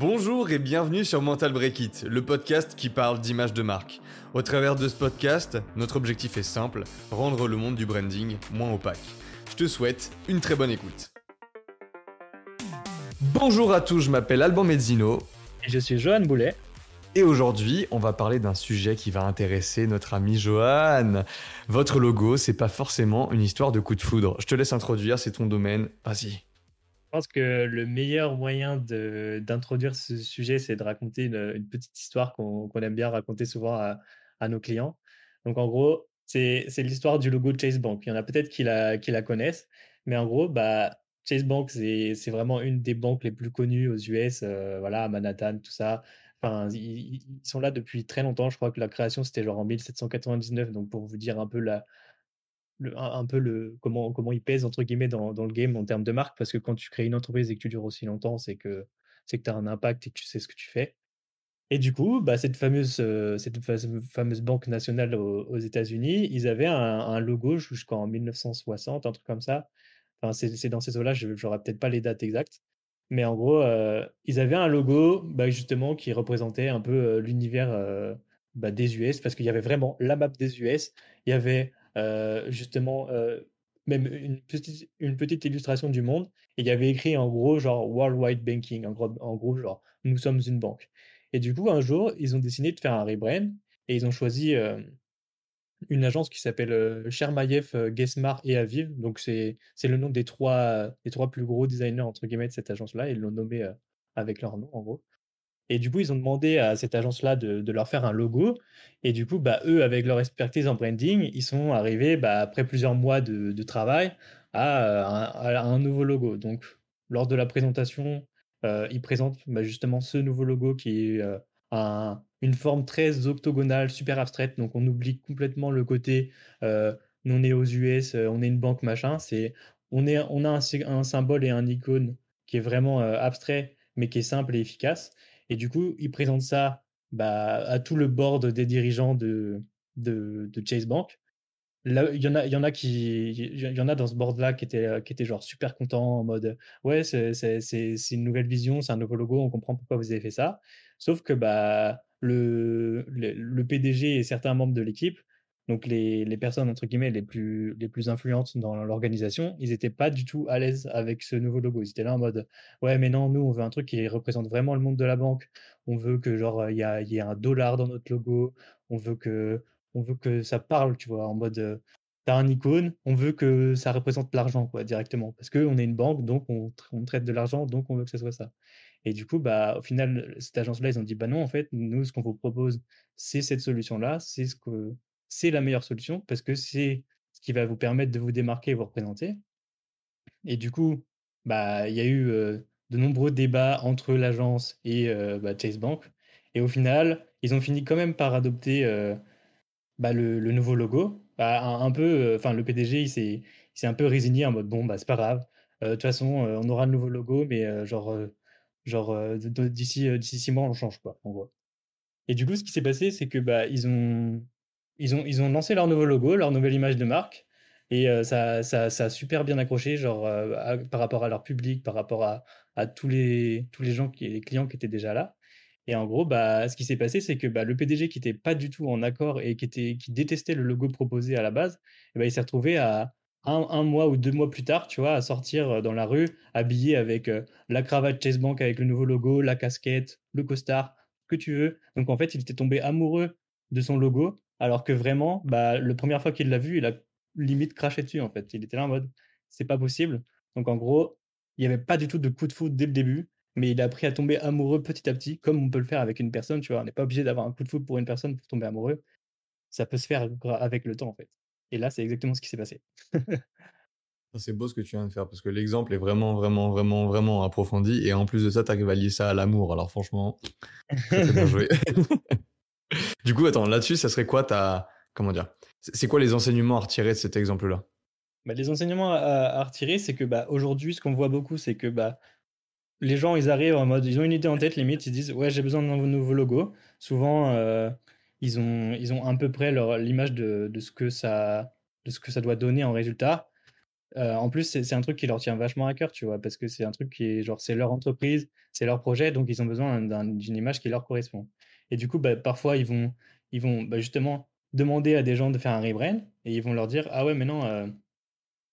Bonjour et bienvenue sur Mental Break It, le podcast qui parle d'image de marque. Au travers de ce podcast, notre objectif est simple, rendre le monde du branding moins opaque. Je te souhaite une très bonne écoute. Bonjour à tous, je m'appelle Alban Mezzino. Et je suis Johan Boulet. Et aujourd'hui, on va parler d'un sujet qui va intéresser notre ami Johan. Votre logo, c'est pas forcément une histoire de coup de foudre. Je te laisse introduire, c'est ton domaine. Vas-y. Je pense que le meilleur moyen d'introduire ce sujet, c'est de raconter une, petite histoire qu'on aime bien raconter souvent à, nos clients. Donc, en gros, c'est l'histoire du logo Chase Bank. Il y en a peut-être qui la, qui la connaissent, mais en gros, bah, Chase Bank, c'est vraiment une des banques les plus connues aux US, euh, voilà, à Manhattan, tout ça. Enfin, ils, sont là depuis très longtemps. Je crois que la création, c'était genre en 1799. Donc, pour vous dire un peu la, un, peu le comment comment il pèse entre guillemets dans, dans, le game en termes de marque parce que quand tu crées une entreprise et que tu dures aussi longtemps c'est que c'est que tu as un impact et que tu sais ce que tu fais. Et du coup bah, cette fameuse euh, cette fameuse banque nationale aux, États-Unis ils avaient un, logo jusqu'en 1960 un truc comme ça. Enfin c'est dans ces eaux là j'aurais peut-être pas les dates exactes. Mais en gros euh, ils avaient un logo bah, justement qui représentait un peu euh, l'univers bah, des US parce qu'il y avait vraiment la map des US il y avait justement euh, même une petite, une petite illustration du monde. Et il y avait écrit en gros, genre Worldwide Banking, en gros, en gros, genre nous sommes une banque. Et du coup, un jour, ils ont décidé de faire un rebrand et ils ont choisi euh, une agence qui s'appelle Chermayev, Gesmar et Aviv. Donc, c'est le nom des trois, des trois plus gros designers, entre guillemets, de cette agence-là. Ils l'ont nommé avec leur nom, en gros. Et du coup, ils ont demandé à cette agence-là de, leur faire un logo. Et du coup, bah, eux, avec leur expertise en branding, ils sont arrivés, bah, après plusieurs mois de, travail, à, un nouveau logo. Donc, lors de la présentation, euh, ils présentent bah, justement ce nouveau logo qui est euh, une forme très octogonale, super abstraite. Donc, on oublie complètement le côté euh, on est aux US, on est une banque, machin. C'est on, a un, symbole et un icône qui est vraiment abstrait, mais qui est simple et efficace. Et du coup, il présente ça bah, à tout le board des dirigeants de, de, Chase Bank. Là, il y en a, y en a qui, y en a dans ce board-là qui étaient, qui était genre super contents en mode, ouais, c'est, une nouvelle vision, c'est un nouveau logo, on comprend pourquoi vous avez fait ça. Sauf que bah, le, le PDG et certains membres de l'équipe donc les, les, personnes entre guillemets les plus les plus influentes dans l'organisation, ils étaient pas du tout à l'aise avec ce nouveau logo. Ils étaient là en mode ouais mais non nous on veut un truc qui représente vraiment le monde de la banque. On veut que genre il y a, y a un dollar dans notre logo. On veut que on veut que ça parle tu vois en mode t'as un icône. On veut que ça représente l'argent quoi directement parce que on est une banque donc on, on traite de l'argent donc on veut que ce soit ça. Et du coup, bah, au final, cette agence-là, ils ont dit, bah non, en fait, nous, ce qu'on vous propose, c'est cette solution-là, c'est ce que, c'est la meilleure solution parce que c'est ce qui va vous permettre de vous démarquer et vous représenter. Et du coup, bah, il y a eu de nombreux débats entre l'agence et bah, Chase Bank. Et au final, ils ont fini quand même par adopter bah, le, nouveau logo. Bah, un, peu, enfin, le PDG, il s'est un peu résigné en mode bon, bah, c'est pas grave. De toute façon, on aura le nouveau logo, mais genre, genre d'ici six mois, on change quoi. Et du coup, ce qui s'est passé, c'est que bah, ils ont ils ont, lancé leur nouveau logo, leur nouvelle image de marque. Et euh, ça, a super bien accroché, genre euh, par rapport à leur public, par rapport à, tous, les, gens, qui, les clients qui étaient déjà là. Et en gros, bah, ce qui s'est passé, c'est que bah, le PDG qui n'était pas du tout en accord et qui, détestait le logo proposé à la base, bah, il s'est retrouvé à un, un, mois ou deux mois plus tard, tu vois, à sortir euh, dans la rue, habillé avec la cravate Chase Bank avec le nouveau logo, la casquette, le costard, que tu veux. Donc en fait, il était tombé amoureux de son logo alors que vraiment, bah, la première fois qu'il l'a vu, il a limite craché dessus, en fait. Il était là en mode, c'est pas possible. Donc, en gros, il n'y avait pas du tout de coup de foudre dès le début, mais il a appris à tomber amoureux petit à petit, comme on peut le faire avec une personne, tu vois. On n'est pas obligé d'avoir un coup de foudre pour une personne pour tomber amoureux. Ça peut se faire avec le temps, en fait. Et là, c'est exactement ce qui s'est passé. c'est beau ce que tu viens de faire, parce que l'exemple est vraiment, vraiment, vraiment, vraiment approfondi. Et en plus de ça, tu à lier ça à l'amour. Alors, franchement, très bien joué. du coup, attends, là-dessus, ça serait quoi. Comment dire C'est quoi les enseignements à retirer de cet exemple-là? Bah, Les enseignements à, retirer, c'est que bah, aujourd'hui, ce qu'on voit beaucoup, c'est que bah, les gens, ils arrivent en mode. Ils ont une idée en tête, limite, ils disent Ouais, j'ai besoin d'un nouveau logo. Souvent, euh, ils, ont, ils ont à peu près l'image de, ce que ça, de ce que ça doit donner en résultat. Heu, en plus, c'est un truc qui leur tient vachement à cœur, tu vois? Parce que c'est un truc qui est genre, c'est leur entreprise, c'est leur projet, donc ils ont besoin d'un d'une image qui leur correspond et du coup, bah, parfois, ils vont ils vont, bah, justement demander à des gens de faire un rebrand et ils vont leur dire: «Ah ouais, mais non, heu,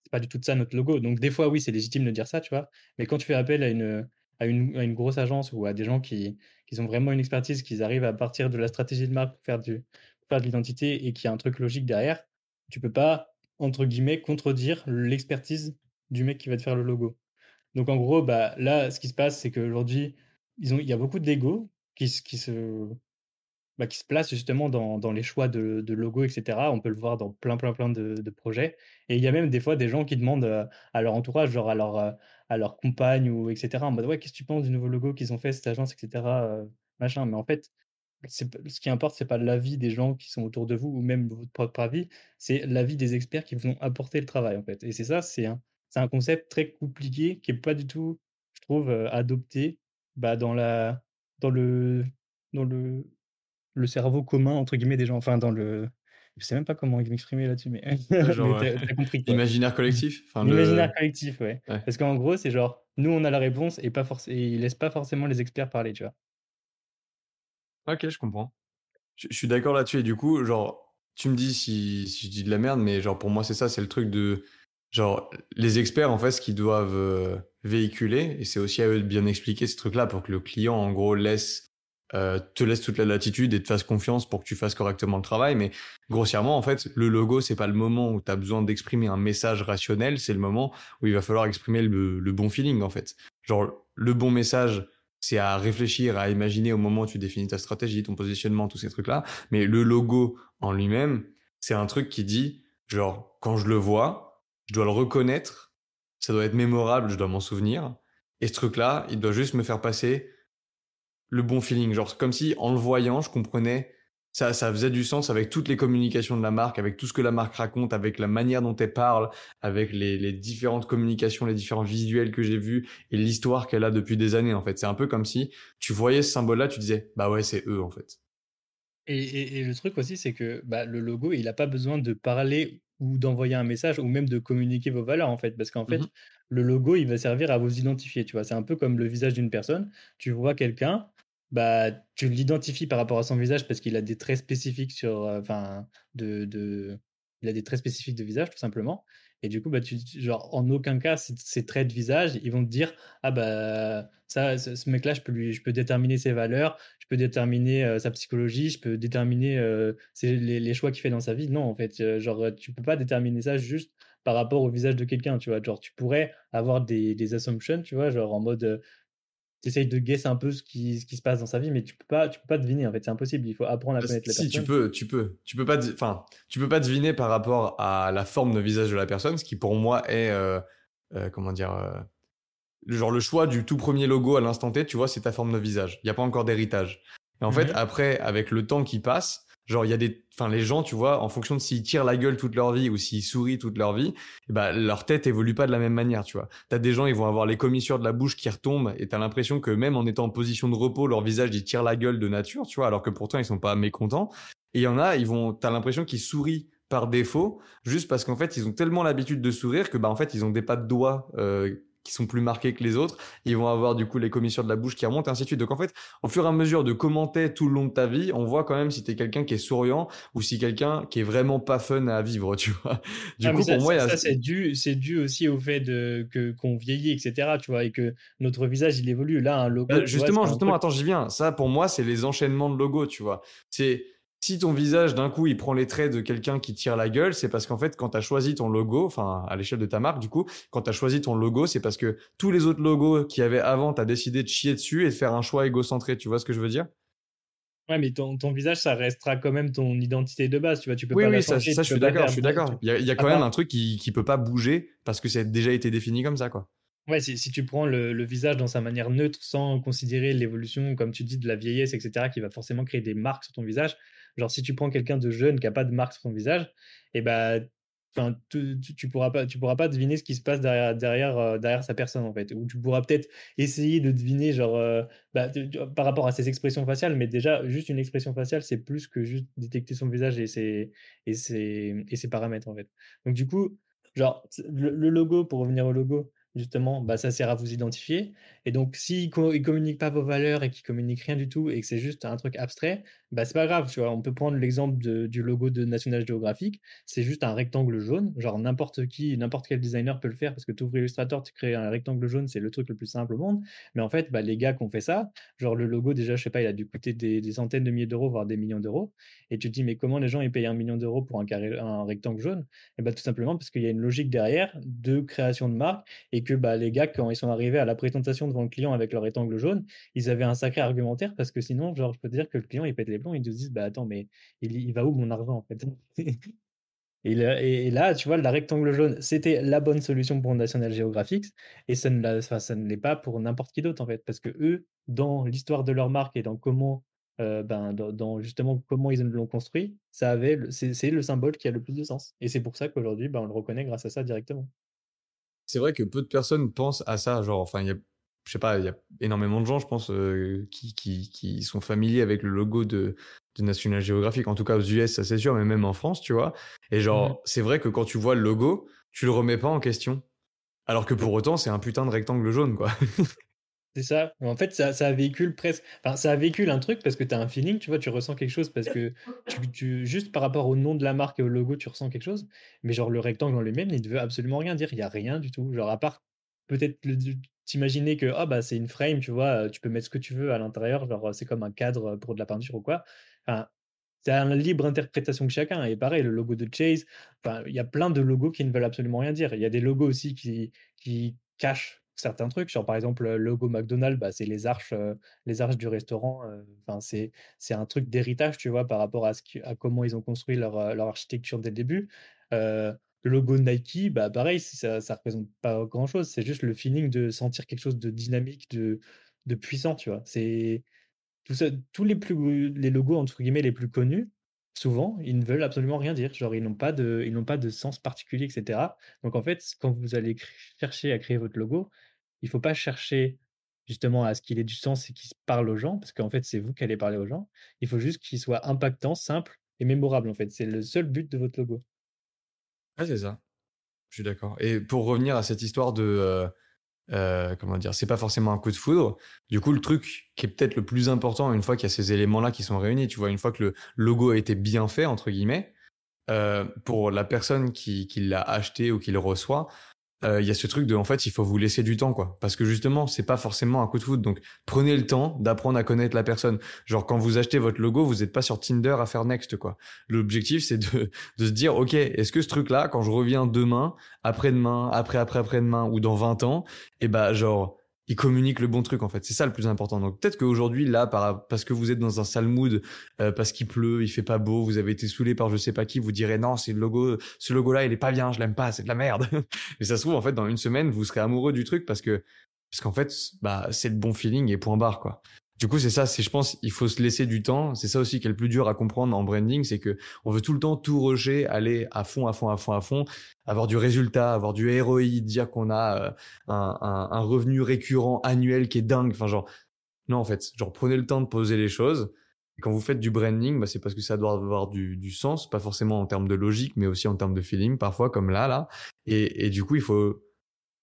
c'est pas du tout ça notre logo». Donc des fois, oui, c'est légitime de dire ça, tu vois? Mais quand tu fais appel à une, à une à une grosse agence ou à des gens qui qui ont vraiment une expertise, qu'ils arrivent à partir de la stratégie de marque pour faire du faire de l'identité et qu'il y a un truc logique derrière, tu peux pas entre guillemets «contredire l'expertise» du mec qui va te faire le logo. Donc en gros, bah, là, ce qui se passe, c'est qu'aujourd'hui, il y a beaucoup d'ego qui qui se bah, qui se place justement dans dans les choix de de logos et cetera. On peut le voir dans plein, plein, plein de projets et il y a même des fois des gens qui demandent, heu, à leur entourage, genre à leur, heu, à leur compagne ou et cetera, en mode: «Ouais, qu'est-ce que tu penses du nouveau logo qu'ils ont fait cette agence et cetera, heu, machin». Mais en fait, ce qui importe, c'est pas l'avis des gens qui sont autour de vous ou même votre propre avis, c'est l'avis des experts qui vont apporter le travail, en fait et c'est ça, c'est un un concept très compliqué qui est pas du tout, je trouve, adopté, bah, dans la dans le dans le le «cerveau commun» entre guillemets des gens, enfin dans le je sais même pas comment m'exprimer là-dessus, mais genre, tu heu, as tu as compris quoi. l'imaginaire collectif? Enfin le L'imaginaire collectif, ouais. ouais. Parce qu'en gros, c'est genre, nous on a la réponse et pas forcé et ils laissent pas forcément les experts parler, tu vois? OK, je comprends. Je je suis d'accord là-dessus et du coup, genre, tu me dis si si je dis de la merde, mais genre pour moi c'est ça, c'est le truc de genre les experts en fait ce qu'ils doivent, heu, véhiculer et c'est aussi à eux de bien expliquer ce truc-là pour que le client en gros laisse, heu, te laisse toute la latitude et te fasse confiance pour que tu fasses correctement le travail. Mais grossièrement en fait, le logo c'est pas le moment où tu as besoin d'exprimer un message rationnel, c'est le moment où il va falloir exprimer le le bon feeling en fait. Genre le bon message c'est à réfléchir, à imaginer au moment où tu définis ta stratégie, ton positionnement, tous ces trucs-là. Mais le logo en lui-même, c'est un truc qui dit, genre, quand je le vois, je dois le reconnaître, ça doit être mémorable, je dois m'en souvenir. Et ce truc-là, il doit juste me faire passer le bon feeling. Genre, comme si, en le voyant, je comprenais ça, ça faisait du sens avec toutes les communications de la marque, avec tout ce que la marque raconte, avec la manière dont elle parle, avec les, les différentes communications, les différents visuels que j'ai vus et l'histoire qu'elle a depuis des années, en fait. C'est un peu comme si tu voyais ce symbole-là, tu disais, bah ouais, c'est eux, en fait. Et et et le truc aussi, c'est que, bah, le logo, il a pas besoin de parler ou d'envoyer un message ou même de communiquer vos valeurs, en fait. Parce qu'en fait, le logo, il va servir à vous identifier, tu vois? C'est un peu comme le visage d'une personne. Tu vois quelqu'un, bah, tu l'identifies par rapport à son visage parce qu'il a des traits spécifiques sur, heu, enfin, de de il a des traits spécifiques de visage, tout simplement et du coup, bah, tu genre, en aucun cas, ces traits de visage, ils vont te dire: «Ah bah, ça, ce mec-là, je peux lui je peux déterminer ses valeurs, je peux déterminer, heu, sa psychologie, je peux déterminer, ses les les choix qu'il fait dans sa vie. Non, en fait, heu, genre, tu peux pas déterminer ça juste par rapport au visage de quelqu'un, tu vois? Genre, tu pourrais avoir des des assumptions, tu vois? Genre en mode, essayes de guess un peu ce qui ce qui se passe dans sa vie, mais tu peux pas tu peux pas deviner, en fait, c'est impossible. Il faut apprendre à connaître la Si, tu personne. peux, tu peux. Tu peux pas, enfin, tu peux pas deviner par rapport à la forme de visage de la personne, ce qui pour moi est, euh, euh, comment dire, euh, le genre le choix du tout premier logo à l'instant T, tu vois, c'est ta forme de visage. Il n'y a pas encore d'héritage. Et en fait, Mmh après, avec le temps qui passe, genre, il y a des, enfin, les gens, tu vois, en fonction de s'ils tirent la gueule toute leur vie ou s'ils sourient toute leur vie, eh ben, leur tête évolue pas de la même manière, tu vois. T'as des gens, ils vont avoir les commissures de la bouche qui retombent et t'as l'impression que même en étant en position de repos, leur visage, ils tirent la gueule de nature, tu vois, alors que pourtant, ils sont pas mécontents. Et il y en a, ils vont, t'as l'impression qu'ils sourient par défaut, juste parce qu'en fait, ils ont tellement l'habitude de sourire que, bah, en fait, ils ont des pas de doigts, euh, qui sont plus marqués que les autres. Ils vont avoir du coup les commissures de la bouche qui remontent, et ainsi de suite. Donc en fait, au fur et à mesure de commenter tout le long de ta vie, on voit quand même si t'es quelqu'un qui est souriant ou si quelqu'un qui est vraiment pas fun à vivre, tu vois. Du Ah coup, ça pour moi, ça a... c'est dû c'est dû aussi au fait de que qu'on vieillit et cetera, tu vois? Et que notre visage, il évolue. Là, un logo, Bah, vois, justement, justement, attends, j'y viens. Ça, pour moi, c'est les enchaînements de logos, tu vois. C'est si ton visage, d'un coup, il prend les traits de quelqu'un qui tire la gueule, c'est parce qu'en fait, quand tu as choisi ton logo, enfin, à l'échelle de ta marque, du coup, quand tu as choisi ton logo, c'est parce que tous les autres logos qu'il y avait avant, tu as décidé de chier dessus et de faire un choix égocentré. Tu vois ce que je veux dire? ouais, mais ton ton visage, ça restera quand même ton identité de base, tu vois? Tu peux Oui, pas oui, ça, changer, ça, je suis d'accord, je suis d'accord. Il y a, il y a à quand même part un truc qui, qui peut pas bouger parce que ça a déjà été défini comme ça, quoi. Ouais, si si tu prends le le visage dans sa manière neutre, sans considérer l'évolution, comme tu dis, de la vieillesse et cetera, qui va forcément créer des marques sur ton visage. Genre, si tu prends quelqu'un de jeune qui a pas de marque sur son visage et bah, enfin, tu tu tu pourras pas pourras pas deviner ce qui se passe derrière derrière, heu, derrière sa personne, en fait. Ou tu pourras peut-être essayer de deviner genre, heu, bah, par rapport à ses expressions faciales, mais déjà, juste une expression faciale, c'est plus que juste détecter son visage et ses et ses et ses paramètres, en fait. Donc du coup genre, le, le logo, pour revenir au logo, justement, bah, ça sert à vous identifier. Et donc, s'il ne communique pas vos valeurs et qu'il communique rien du tout et que c'est juste un truc abstrait, bah, c'est pas grave. Tu vois, on peut prendre l'exemple du logo de National Geographic. C'est juste un rectangle jaune. Genre, n'importe qui, n'importe quel designer peut le faire parce que tu ouvres Illustrator, tu crées un rectangle jaune, c'est le truc le plus simple au monde. Mais en fait, bah, les gars qui ont fait ça, genre le logo, déjà, je sais pas, il a dû coûter des, centaines de milliers d'euros, voire des millions d'euros. Et tu te dis, mais comment les gens ils payent un million d'euros pour un, carré, un rectangle jaune? Et bah, tout simplement parce qu'il y a une logique derrière de création de marque et que bah, les gars, quand ils sont arrivés à la présentation le client avec leur rectangle jaune, ils avaient un sacré argumentaire parce que sinon, genre, je peux te dire que le client, il pète les plombs, ils te disent, bah attends, mais il, va où mon argent en fait? Et, là, tu vois, la rectangle jaune, c'était la bonne solution pour National Geographic et ça ne, l'est pas pour n'importe qui d'autre en fait, parce que eux, dans l'histoire de leur marque et dans comment, euh, ben, dans, justement comment ils l'ont construit, ça avait, c'est le symbole qui a le plus de sens. Et c'est pour ça qu'aujourd'hui, ben, on le reconnaît grâce à ça directement. C'est vrai que peu de personnes pensent à ça, genre, enfin, il y a je sais pas, il y a énormément de gens, je pense, euh, qui, qui, qui, sont familiers avec le logo de, de National Geographic, en tout cas aux US, ça c'est sûr, mais même en France, tu vois. Et genre, mmh. c'est vrai que quand tu vois le logo, tu le remets pas en question. Alors que pour autant, c'est un putain de rectangle jaune, quoi. C'est ça. En fait, ça, ça véhicule presque. Enfin, ça véhicule un truc parce que tu as un feeling, tu vois, tu ressens quelque chose parce que tu, juste par rapport au nom de la marque et au logo, tu ressens quelque chose. Mais genre, le rectangle en lui-même, il ne veut absolument rien dire. Il n'y a rien du tout. Genre, à part peut-être t'imaginer que ah bah c'est une frame, tu vois, tu peux mettre ce que tu veux à l'intérieur, genre c'est comme un cadre pour de la peinture ou quoi. Enfin, c'est une libre interprétation que chacun. Et pareil, le logo de Chase, enfin, il y a plein de logos qui ne veulent absolument rien dire. Il y a des logos aussi qui, qui cachent certains trucs. Genre, par exemple, le logo McDonald's, bah, c'est les arches, les arches du restaurant. Enfin, c'est, c'est un truc d'héritage, tu vois, par rapport à, à comment ils ont construit leur, leur architecture dès le début. Le logo Nike, bah pareil, ça ne représente pas grand-chose. C'est juste le feeling de sentir quelque chose de dynamique, de, de puissant, tu vois. C'est tout ça, tous les plus les logos entre guillemets les plus connus, souvent, ils ne veulent absolument rien dire. Genre, ils n'ont pas de, ils n'ont pas de sens particulier, etc. Donc en fait, quand vous allez chercher à créer votre logo, il faut pas chercher justement à ce qu'il ait du sens et qu'il parle aux gens, parce qu'en fait, c'est vous qui allez parler aux gens. Il faut juste qu'il soit impactant, simple et mémorable. En fait, c'est le seul but de votre logo. Ah, c'est ça. Je suis d'accord. Et pour revenir à cette histoire de. Euh, euh, comment dire C'est pas forcément un coup de foudre. Du coup, le truc qui est peut-être le plus important, une fois qu'il y a ces éléments-là qui sont réunis, tu vois, une fois que le logo a été bien fait, entre guillemets, euh, pour la personne qui, qui l'a acheté ou qui le reçoit, euh, il y a ce truc de en fait il faut vous laisser du temps quoi. Parce que justement c'est pas forcément un coup de foot. Donc prenez le temps d'apprendre à connaître la personne. Genre quand vous achetez votre logo vous n'êtes pas sur Tinder à faire next quoi. L'objectif c'est de, de se dire ok est-ce que ce truc là quand je reviens demain après-demain après après après-demain ou dans 20 ans et eh ben genre il communique le bon truc en fait. C'est ça le plus important. Donc peut-être qu'aujourd'hui là, parce que vous êtes dans un sale mood, euh, parce qu'il pleut, il fait pas beau, vous avez été saoulé par je sais pas qui, vous direz non, c'est le logo, ce logo là, il est pas bien, je l'aime pas, c'est de la merde. Mais ça se trouve en fait dans une semaine, vous serez amoureux du truc parce que parce qu'en fait, bah c'est le bon feeling et point barre quoi. Du coup, c'est ça, c'est je pense il faut se laisser du temps, c'est ça aussi qui est le plus dur à comprendre en branding, c'est que on veut tout le temps tout rusher, aller à fond à fond à fond à fond, avoir du résultat, avoir du ROI, dire qu'on a euh, un, revenu récurrent annuel qui est dingue, enfin genre non en fait, genre prenez le temps de poser les choses. Quand vous faites du branding, bah, c'est parce que ça doit avoir du, sens, pas forcément en termes de logique, mais aussi en termes de feeling, parfois comme là là. Et, du coup, il faut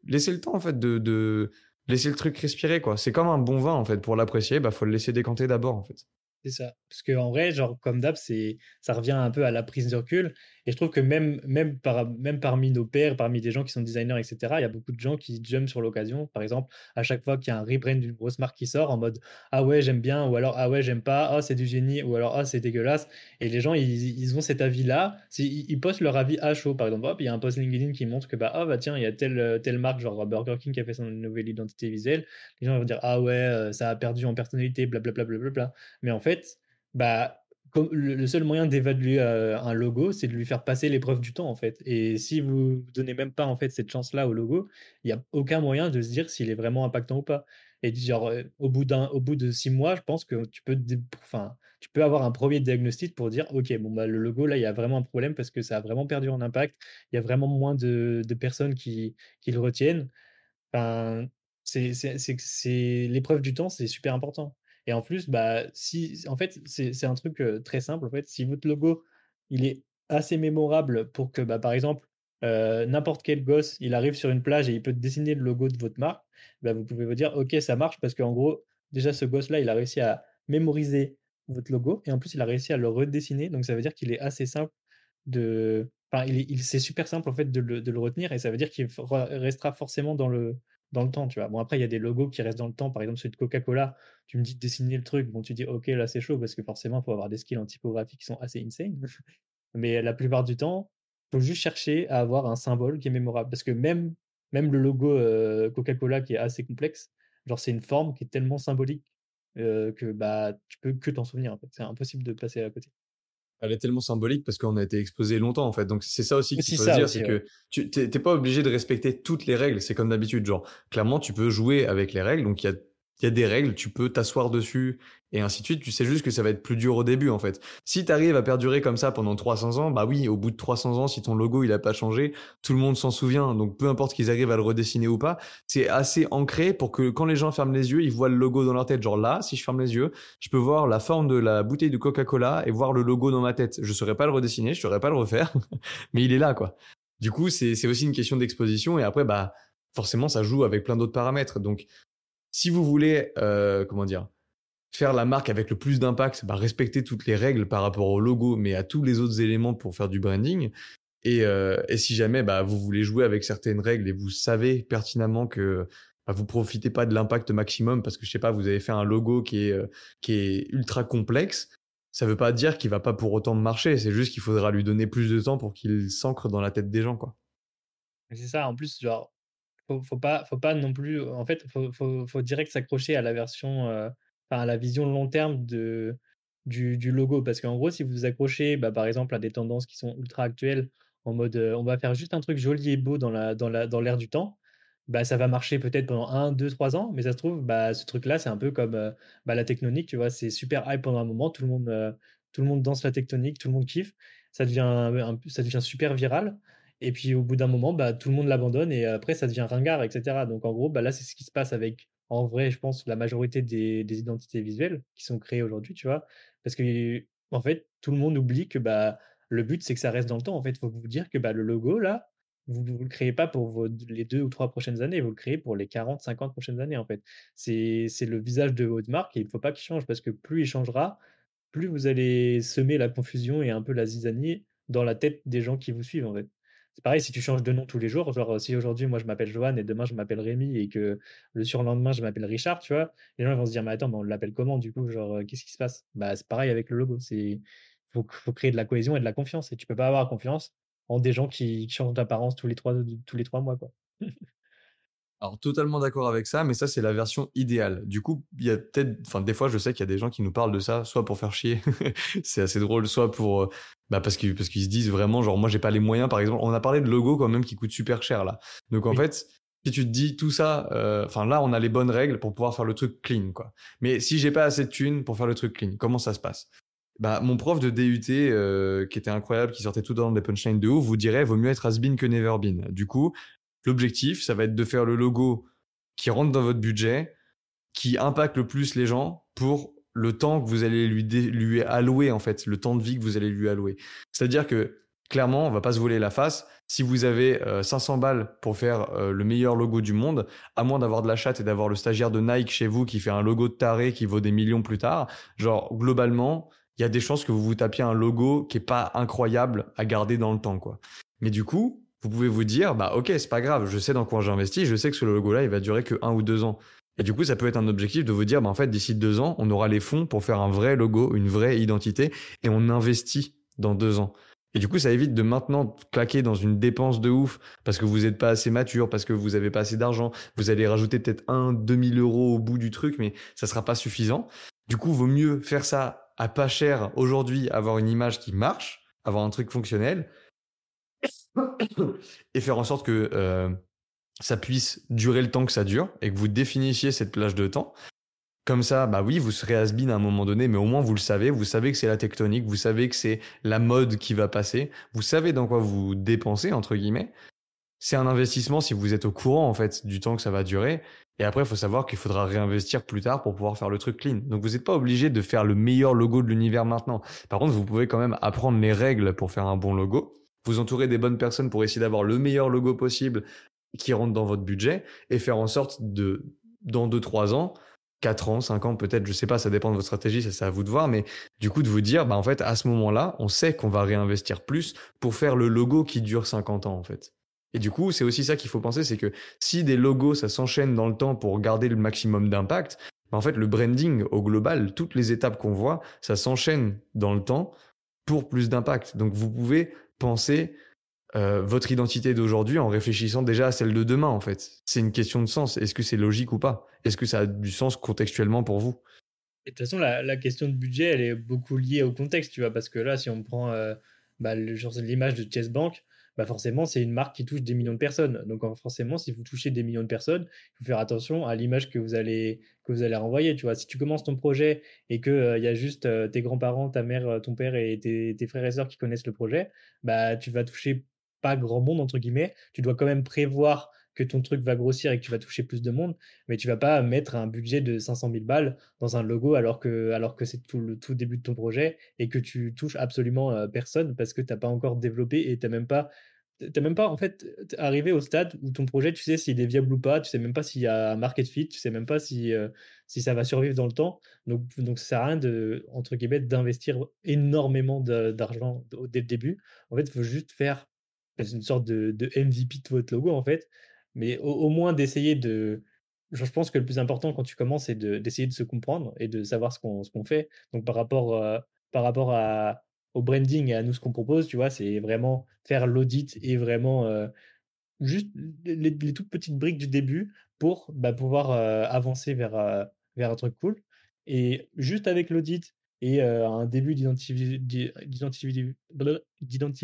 laisser le temps en fait de laisser le truc respirer, quoi. C'est comme un bon vin, en fait. Pour l'apprécier, bah, faut le laisser décanter d'abord, en fait. C'est ça. Parce qu'en vrai, genre, comme d'hab, ça revient un peu à la prise de recul. Et je trouve que même, même, par, même parmi nos pairs, parmi des gens qui sont designers, etc., il y a beaucoup de gens qui jump sur l'occasion. Par exemple, à chaque fois qu'il y a un rebrand d'une grosse marque qui sort en mode Ah ouais, j'aime bien, ou alors Ah ouais, j'aime pas, Ah c'est du génie, ou alors Ah c'est dégueulasse. Et les gens, ils, ils ont cet avis-là. Ils, postent leur avis à chaud, par exemple. Hop, il y a un post LinkedIn qui montre que bah, oh, bah tiens, il y a telle, telle marque, genre Burger King, qui a fait son nouvelle identité visuelle. Les gens vont dire Ah ouais, euh, ça a perdu en personnalité, blablabla. Bla, bla, bla, Mais en fait, bah, le seul moyen d'évaluer euh, un logo, c'est de lui faire passer l'épreuve du temps, en fait. Et si vous donnez même pas, en fait, cette chance-là au logo, il n'y a aucun moyen de se dire s'il est vraiment impactant ou pas. Et genre, euh, au bout d'un, au bout de six mois, je pense que tu peux, enfin, tu peux avoir un premier diagnostic pour dire, OK, bon, bah, le logo, là, il y a vraiment un problème parce que ça a vraiment perdu en impact. Il y a vraiment moins de, personnes qui, qui le retiennent. Enfin, c'est, l'épreuve du temps, c'est super important. Et en plus, bah, si, en fait, c'est un truc très simple. En fait, si votre logo, il est assez mémorable pour que, bah, par exemple, n'importe quel gosse, il arrive sur une plage et il peut dessiner le logo de votre marque, bah, vous pouvez vous dire, OK, ça marche parce qu'en gros, déjà, ce gosse-là, il a réussi à mémoriser votre logo et en plus, il a réussi à le redessiner. Donc, ça veut dire qu'il est assez simple de. Enfin, il, il c'est super simple en fait de le, de le, retenir et ça veut dire qu'il restera forcément dans le, dans le temps, tu vois. Bon, après, il y a des logos qui restent dans le temps. Par exemple, celui de Coca-Cola, tu me dis de dessiner le truc. Bon, tu dis, OK, là, c'est chaud parce que forcément, il faut avoir des skills en typographie qui sont assez insane. Mais la plupart du temps, il faut juste chercher à avoir un symbole qui est mémorable. Parce que même, même le logo Coca-Cola qui est assez complexe, genre, c'est une forme qui est tellement symbolique que bah, tu peux que t'en souvenir. C'est impossible de passer à côté elle est tellement symbolique parce qu'on a été exposé longtemps en fait. Donc c'est ça aussi qu'il faut se dire, c'est que tu t'es pas obligé de respecter toutes les règles. C'est comme d'habitude, genre clairement tu peux jouer avec les règles. Donc il y a il y a des règles, tu peux t'asseoir dessus et ainsi de suite. Tu sais juste que ça va être plus dur au début, en fait. Si tu arrives à perdurer comme ça pendant 300 ans, bah oui, au bout de 300 ans, si ton logo, il a pas changé, tout le monde s'en souvient. Donc, peu importe qu'ils arrivent à le redessiner ou pas, c'est assez ancré pour que quand les gens ferment les yeux, ils voient le logo dans leur tête. Genre là, si je ferme les yeux, je peux voir la forme de la bouteille de Coca-Cola et voir le logo dans ma tête. Je saurais pas le redessiner, je saurais pas le refaire, mais il est là, quoi. Du coup, c'est aussi une question d'exposition et après, bah, forcément, ça joue avec plein d'autres paramètres. Donc, si vous voulez, euh, comment dire, faire la marque avec le plus d'impact, bah, respecter toutes les règles par rapport au logo, mais à tous les autres éléments pour faire du branding. Et, euh, et si jamais bah, vous voulez jouer avec certaines règles et vous savez pertinemment que bah, vous profitez pas de l'impact maximum parce que je sais pas, vous avez fait un logo qui est, euh, qui est ultra complexe, ça veut pas dire qu'il va pas pour autant marcher. C'est juste qu'il faudra lui donner plus de temps pour qu'il s'ancre dans la tête des gens, quoi. C'est ça. En plus, genre, faut, faut pas, faut pas non plus. En fait, faut, faut, faut direct s'accrocher à la version, à la vision long terme de du, logo, parce qu'en gros, si vous vous accrochez, bah, par exemple, à des tendances qui sont ultra actuelles, en mode, on va faire juste un truc joli et beau dans la l'air du temps, bah ça va marcher peut-être pendant un, deux, trois ans, mais ça se trouve, bah ce truc-là, c'est un peu comme la tectonique, tu vois, c'est super hype pendant un moment, tout le monde tout le monde danse la tectonique, tout le monde kiffe, ça devient ça devient super viral. Et puis au bout d'un moment, bah, tout le monde l'abandonne et après ça devient ringard, etc. Donc en gros, bah, là c'est ce qui se passe avec, en vrai, je pense, la majorité des, identités visuelles qui sont créées aujourd'hui, tu vois. Parce que en fait, tout le monde oublie que bah, le but c'est que ça reste dans le temps. En fait, il faut vous dire que le logo là, vous ne le créez pas pour les deux ou trois prochaines années, vous le créez pour les 40, 50 prochaines années en fait. C'est le visage de votre marque et il ne faut pas qu'il change parce que plus il changera, plus vous allez semer la confusion et un peu la zizanie dans la tête des gens qui vous suivent en fait. C'est pareil, si tu changes de nom tous les jours, genre si aujourd'hui moi je m'appelle Johan et demain je m'appelle Rémi et que le surlendemain je m'appelle Richard, tu vois, les gens vont se dire mais attends, mais on l'appelle comment du coup, genre qu'est-ce qui se passe? Bah c'est pareil avec le logo, c'est faut, faut créer de la cohésion et de la confiance et tu peux pas avoir confiance en des gens qui, changent d'apparence tous les trois mois. Alors totalement d'accord avec ça, mais ça c'est la version idéale. Du coup, il y a peut-être, enfin des fois je sais qu'il y a des gens qui nous parlent de ça, soit pour faire chier, c'est assez drôle, soit pour, euh, bah parce qu'ils parce qu'ils se disent vraiment genre moi j'ai pas les moyens. Par exemple, on a parlé de logo quand même qui coûte super cher là. Donc en fait, si tu te dis tout ça, euh, enfin là on a les bonnes règles pour pouvoir faire le truc clean quoi. Mais si j'ai pas assez de thunes pour faire le truc clean, comment ça se passe? Bah, mon prof de DUT, euh, qui était incroyable, qui sortait tout dans des punchlines de ouf, vous dirait vaut mieux être has-been que never been. Du coup, L'objectif, ça va être de faire le logo qui rentre dans votre budget, qui impacte le plus les gens pour le temps que vous allez lui, lui allouer, en fait, le temps de vie que vous allez lui allouer. C'est-à-dire que, clairement, on va pas se voler la face. Si vous avez 500 euh, balles pour faire euh, le meilleur logo du monde, à moins d'avoir de la chatte et d'avoir le stagiaire de Nike chez vous qui fait un logo de taré qui vaut des millions plus tard, genre, globalement, il y a des chances que vous vous tapiez un logo qui est pas incroyable à garder dans le temps, quoi. Mais du coup, vous pouvez vous dire, bah ok, c'est pas grave, je sais dans quoi j'investis, je sais que ce logo-là, il va durer que un ou deux ans. Et du coup, ça peut être un objectif de vous dire, bah en fait, d'ici deux ans, on aura les fonds pour faire un vrai logo, une vraie identité, et on investit dans deux ans. Et du coup, ça évite de maintenant claquer dans une dépense de ouf parce que vous n'êtes pas assez mature, parce que vous n'avez pas assez d'argent. Vous allez rajouter peut-être un, deux mille euros au bout du truc, mais ça sera pas suffisant. Du coup, vaut mieux faire ça à pas cher aujourd'hui, avoir une image qui marche, avoir un truc fonctionnel, et faire en sorte que euh, ça puisse durer le temps que ça dure et que vous définissiez cette plage de temps. Comme ça, bah oui, vous serez has à un moment donné, mais au moins vous le savez, vous savez que c'est la tectonique, vous savez que c'est la mode qui va passer, vous savez dans quoi vous dépensez, entre guillemets. C'est un investissement si vous êtes au courant, en fait, du temps que ça va durer. Et après, il faut savoir qu'il faudra réinvestir plus tard pour pouvoir faire le truc clean. Donc, vous n'êtes pas obligé de faire le meilleur logo de l'univers maintenant. Par contre, vous pouvez quand même apprendre les règles pour faire un bon logo vous entourer des bonnes personnes pour essayer d'avoir le meilleur logo possible qui rentre dans votre budget et faire en sorte de, dans 2-3 ans, 4 ans, 5 ans peut-être, je sais pas, ça dépend de votre stratégie, ça c'est à vous de voir, mais du coup de vous dire, bah en fait à ce moment-là, on sait qu'on va réinvestir plus pour faire le logo qui dure 50 ans en fait. Et du coup, c'est aussi ça qu'il faut penser, c'est que si des logos, ça s'enchaîne dans le temps pour garder le maximum d'impact, bah, en fait, le branding au global, toutes les étapes qu'on voit, ça s'enchaîne dans le temps pour plus d'impact. Donc, vous pouvez penser euh, votre identité d'aujourd'hui en réfléchissant déjà à celle de demain, en fait. C'est une question de sens. Est-ce que c'est logique ou pas? Est-ce que ça a du sens contextuellement pour vous? De toute façon, la, question de budget, elle est beaucoup liée au contexte, tu vois, parce que là, si on prend euh, bah, l'image de Chess Bank, bah forcément, c'est une marque qui touche des millions de personnes. Donc, forcément, si vous touchez des millions de personnes, il faut faire attention à l'image que vous allez que vous allez renvoyer. Tu vois, si tu commences ton projet et que euh, il y a juste euh, tes grands-parents, ta mère, euh, ton père et tes, frères et sœurs qui connaissent le projet, bah tu vas toucher pas grand monde entre guillemets. Tu dois quand même prévoir que ton truc va grossir et que tu vas toucher plus de monde, mais tu vas pas mettre un budget de 500 000 balles dans un logo alors que, alors que c'est tout le tout début de ton projet et que tu touches absolument euh, personne parce que tu n'as pas encore développé et tu même pas t'es même pas en fait arrivé au stade où ton projet, tu sais s'il est viable ou pas, tu sais même pas s'il y a un market fit, tu sais même pas si, euh, si ça va survivre dans le temps. Donc, donc ça sert à rien de, entre guillemets, d'investir énormément d'argent dès le début. En fait, il faut juste faire une sorte de, de MVP de votre logo en fait mais au, moins d'essayer de. Je pense que le plus important quand tu commences, c'est d'essayer de, se comprendre et de savoir ce qu'on qu'on fait. Donc, par rapport, euh, par rapport à, au branding et à nous, ce qu'on propose, tu vois, c'est vraiment faire l'audit et vraiment euh, juste les, toutes petites briques du début pour bah, pouvoir euh, avancer vers, vers un truc cool. Et juste avec l'audit et un début d'identité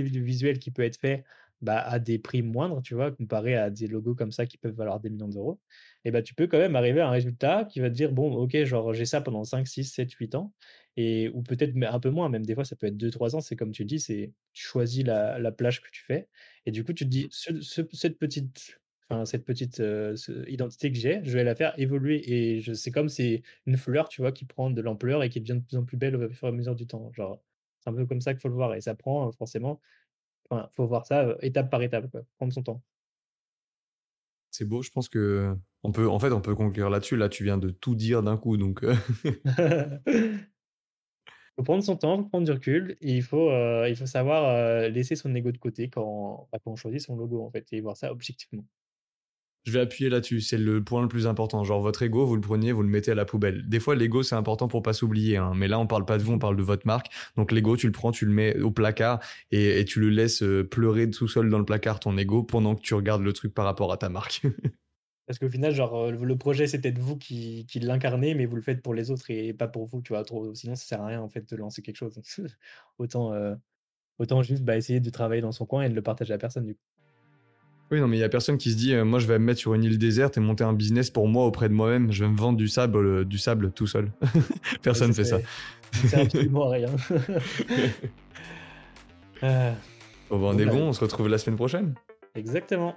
visuelle qui peut être fait bah, à des prix moindres, tu vois, comparé à des logos comme ça qui peuvent valoir des millions d'euros, et bah, tu peux quand même arriver à un résultat qui va te dire, bon, ok, genre j'ai ça pendant 5, 6, 7, 8 ans, et, ou peut-être un peu moins, même des fois ça peut être 2, 3 ans, c'est comme tu dis, c'est tu choisis la, la, plage que tu fais, et du coup tu te dis, cette petite, enfin, cette petite euh, identité que j'ai, je vais la faire évoluer, et je, c'est comme c'est une fleur, tu vois, qui prend de l'ampleur et qui devient de plus en plus belle au fur et à mesure du temps, genre, c'est un peu comme ça qu'il faut le voir, et ça prend forcément il faut voir ça étape par étape, prendre son temps. C'est beau, je pense que on peut, en fait, on peut conclure là-dessus. Là, tu viens de tout dire d'un coup, donc. il faut prendre son temps, prendre du recul, et il faut, il faut savoir laisser son ego de côté quand, bah, quand on choisit son logo, en fait, et voir ça objectivement je vais appuyer là-dessus. C'est le point le plus important. Genre, votre ego, vous le prenez, vous le mettez à la poubelle. Des fois, l'ego, c'est important pour pas s'oublier. Hein. Mais là, on parle pas de vous, on parle de votre marque. Donc, l'ego, tu le prends, tu le mets au placard et, tu le laisses euh, pleurer tout seul dans le placard, ton ego, pendant que tu regardes le truc par rapport à ta marque. Parce qu'au final, genre, euh, le projet, c'est peut-être vous qui, l'incarnez, mais vous le faites pour les autres et pas pour vous, tu vois. Trop... Sinon, ça sert à rien, en fait, de lancer quelque chose. autant, euh, autant juste bah, essayer de travailler dans son coin et de le partager à personne, du coup. Oui, non, mais il y a personne qui se dit, euh, moi, je vais me mettre sur une île déserte et monter un business pour moi auprès de moi-même. Je vais me vendre du sable, euh, du sable tout seul. personne ne fait ça. C'est absolument rien. euh, bon, on est bon, on se retrouve la semaine prochaine. Exactement.